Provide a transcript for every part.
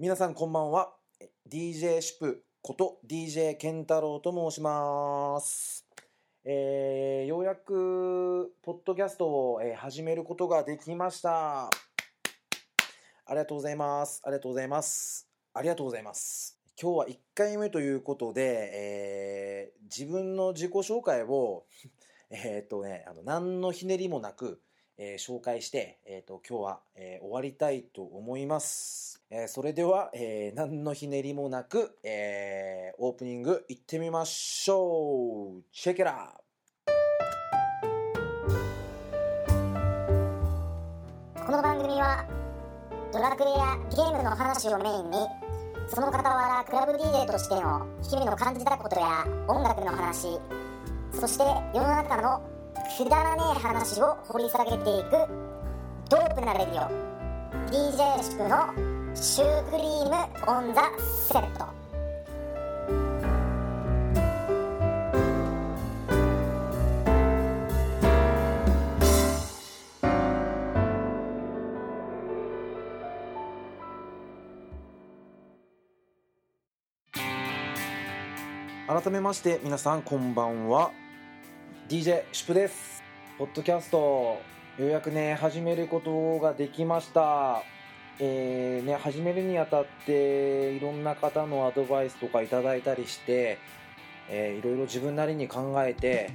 皆さんこんばんは。DJ シプこと DJ 健太郎と申します、えー、ようやくポッドキャストを、え始めることができました。ありがとうございます。ありがとうございます。ありがとうございます。今日は1回目ということで、えー自分の自己紹介を えっとねあの何のひねりもなくえー紹介して、えー、と今日は、えー終わりたいと思います、えーそれでは、えー何のひねりもなく、えーオープニング行ってみましょう。チェケラこの番組はドラクエやゲームの話をメインにその傍らクラブ DJ としての日々の感じたことや音楽の話そして世の中のくだらねえ話を掘り下げていく。ドープなレディオ。DJ シクのシュークリームオンザセット。改めまして皆さんこんばんは。DJ シュプです。ポッドキャストようやくね始めることができました。えーね、始めるにあたっていろんな方のアドバイスとかいただいたりして、えーいろいろ自分なりに考えて、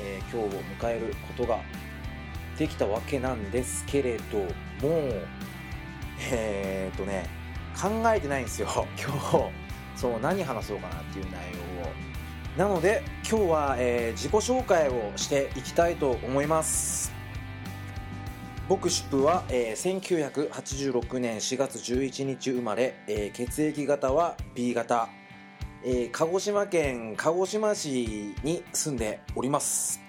えー今日を迎えることができたわけなんですけれどもえーっとね考えてないんですよ。今日そう何話そうかなっていう内容なので今日は、えー自己紹介をしていきたいと思います。僕シュプは、えー1986年4月11日生まれ、えー血液型は B 型、えー鹿児島県鹿児島市に住んでおります、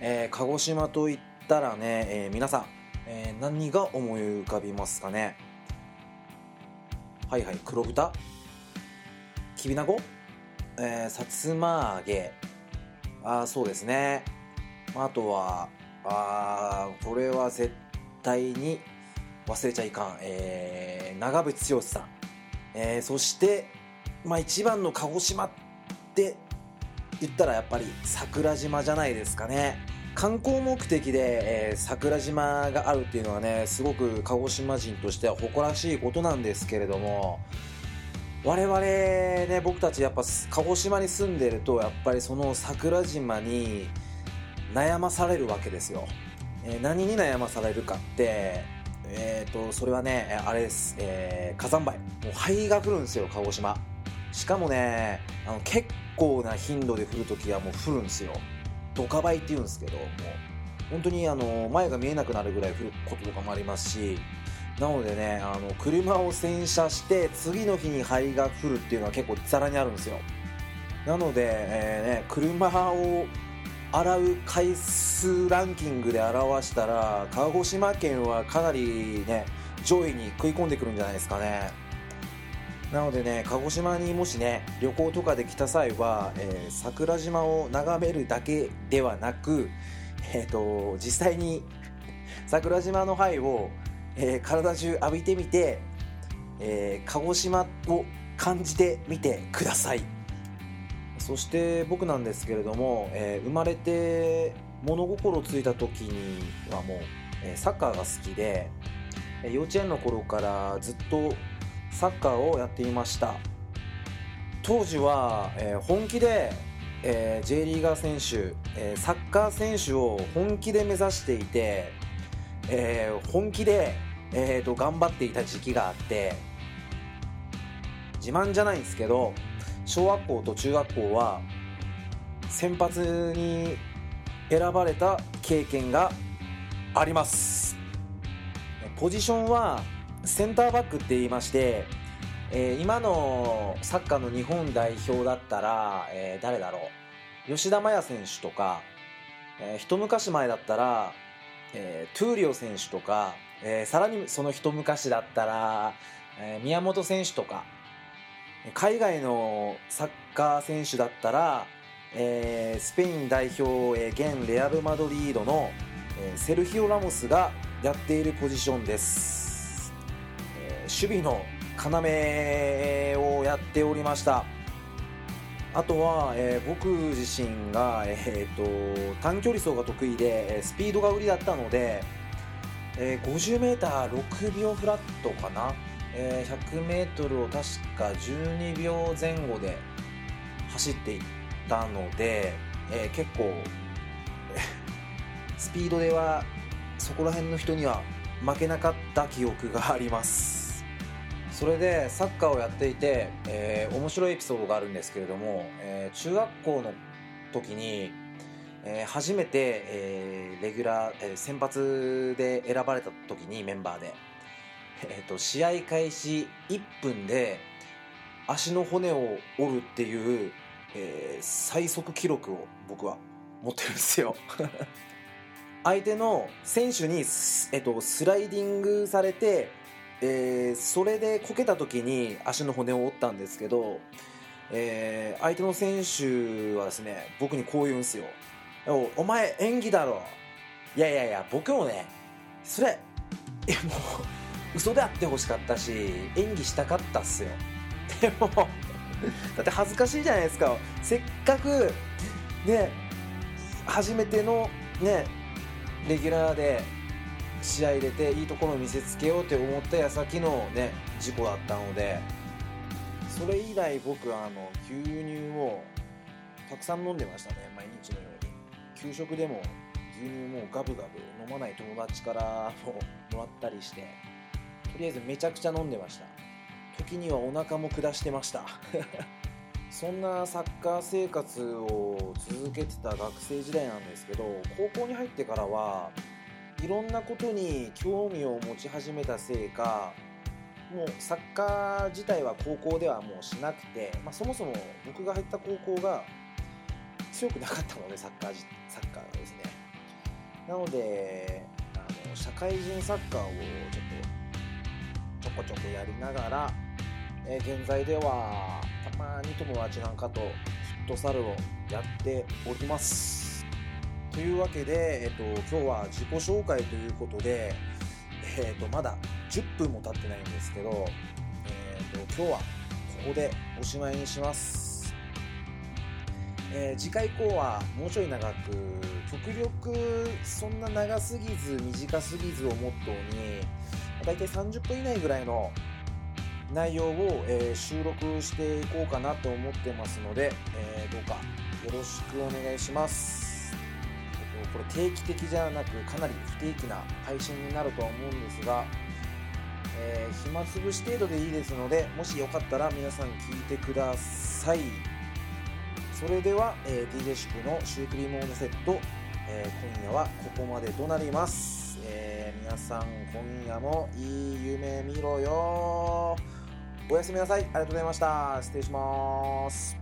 えー鹿児島といったらね、えー皆さん、えー何が思い浮かびますかね？はいはい黒豚？きびなご、えーさつま揚げ。あそうですね。あとはあこれは絶対に忘れちゃいかん、えー長渕剛さん、えーそして、まあ、一番の鹿児島って言ったらやっぱり桜島じゃないですかね。観光目的で、えー桜島があるっていうのはねすごく鹿児島人としては誇らしいことなんですけれども我々ね僕たちやっぱ鹿児島に住んでるとやっぱりその桜島に悩まされるわけですよ、えー何に悩まされるかってえー、とそれはねあれです、えー火山灰。もう灰が降るんですよ鹿児島。しかもねあの結構な頻度で降るときはもう降るんですよ。ドカ灰って言うんですけどもう本当にあの前が見えなくなるぐらい降ることとかもありますしなのでねあの車を洗車して次の日に灰が降るっていうのは結構ざらにあるんですよ。なので、えーね、車を洗う回数ランキングで表したら鹿児島県はかなりね上位に食い込んでくるんじゃないですかね。なのでね鹿児島にもしね旅行とかで来た際は、えー桜島を眺めるだけではなく、えー、と実際に桜島の灰を、えー体中浴びてみて、えー鹿児島を感じてみてください。そして僕なんですけれども、えー生まれて物心ついた時にはもう、えサッカーが好きで幼稚園の頃からずっとサッカーをやっていました。当時は、え本気で、えー J リーガー選手、えーサッカー選手を本気で目指していて、えー本気で、えーと頑張っていた時期があって自慢じゃないんですけど小学校と中学校は先発に選ばれた経験があります。ポジションはセンターバックって言いまして、えー今のサッカーの日本代表だったら、えー誰だろう。吉田麻也選手とか、えー一昔前だったら、えートゥーリオ選手とか、えーさらにその一昔だったら、えー宮本選手とか海外のサッカー選手だったら、えースペイン代表、えー現レアル・マドリードの、えーセルヒオ・ラモスがやっているポジションです、えー守備の要をやっておりました。あとは、えー、僕自身が、えーと、短距離走が得意でスピードが売りだったので、え、50m6 秒フラットかな、え、100m を確か12秒前後で走っていったので、え、結構スピードではそこら辺の人には負けなかった記憶があります。それでサッカーをやっていて、え、面白いエピソードがあるんですけれども、え、中学校の時に、え、初めて、え、レギュラー、え、先発で選ばれた時にメンバーで、えーと、試合開始1分で足の骨を折るっていう、えー、最速記録を僕は持ってるんですよ。相手の選手に、えっと、スライディングされてえー、それでこけた時に足の骨を折ったんですけど、えー、相手の選手はですね僕にこう言うんですよ「お前演技だろ」いやいやいや僕もねそれいやもう嘘であってほしかったし演技したかったっすよ。でもだって恥ずかしいじゃないですか。せっかくね初めてのねレギュラーで試合入れていいところを見せつけようって思った矢先のね事故だったのでそれ以来僕はあの牛乳をたくさん飲んでましたね毎日のように。給食でも牛乳もガブガブ飲まない友達からももらったりしてとりあえずめちゃくちゃ飲んでました。時にはお腹も下してました。そんなサッカー生活を続けてた学生時代なんですけど高校に入ってからはいろんなことに興味を持ち始めたせいかもうサッカー自体は高校ではもうしなくて、まあ、そもそも僕が入った高校が強くなかったのでサッカーサッカーがですねなのであの社会人サッカーをちょっとちょこちょこやりながら、えー、現在ではたまに友達なんかとフットサルをやっておりますというわけで、えっと、今日は自己紹介ということで、えっと、まだ10分も経ってないんですけど、えっと、今日はここでおしまいにします。えー、次回以降はもうちょい長く、極力そんな長すぎず短すぎずをモットーに、だいたい30分以内ぐらいの内容を、えー、収録していこうかなと思ってますので、えー、どうかよろしくお願いします。これ定期的じゃなくかなり不定期な配信になるとは思うんですが、えー、暇つぶし程度でいいですのでもしよかったら皆さん聞いてくださいそれでは、えー、DJ シップのシュークリームオンセット、えー、今夜はここまでとなります、え皆さん今夜もいい夢見ろよ。おやすみなさい。ありがとうございました。失礼します。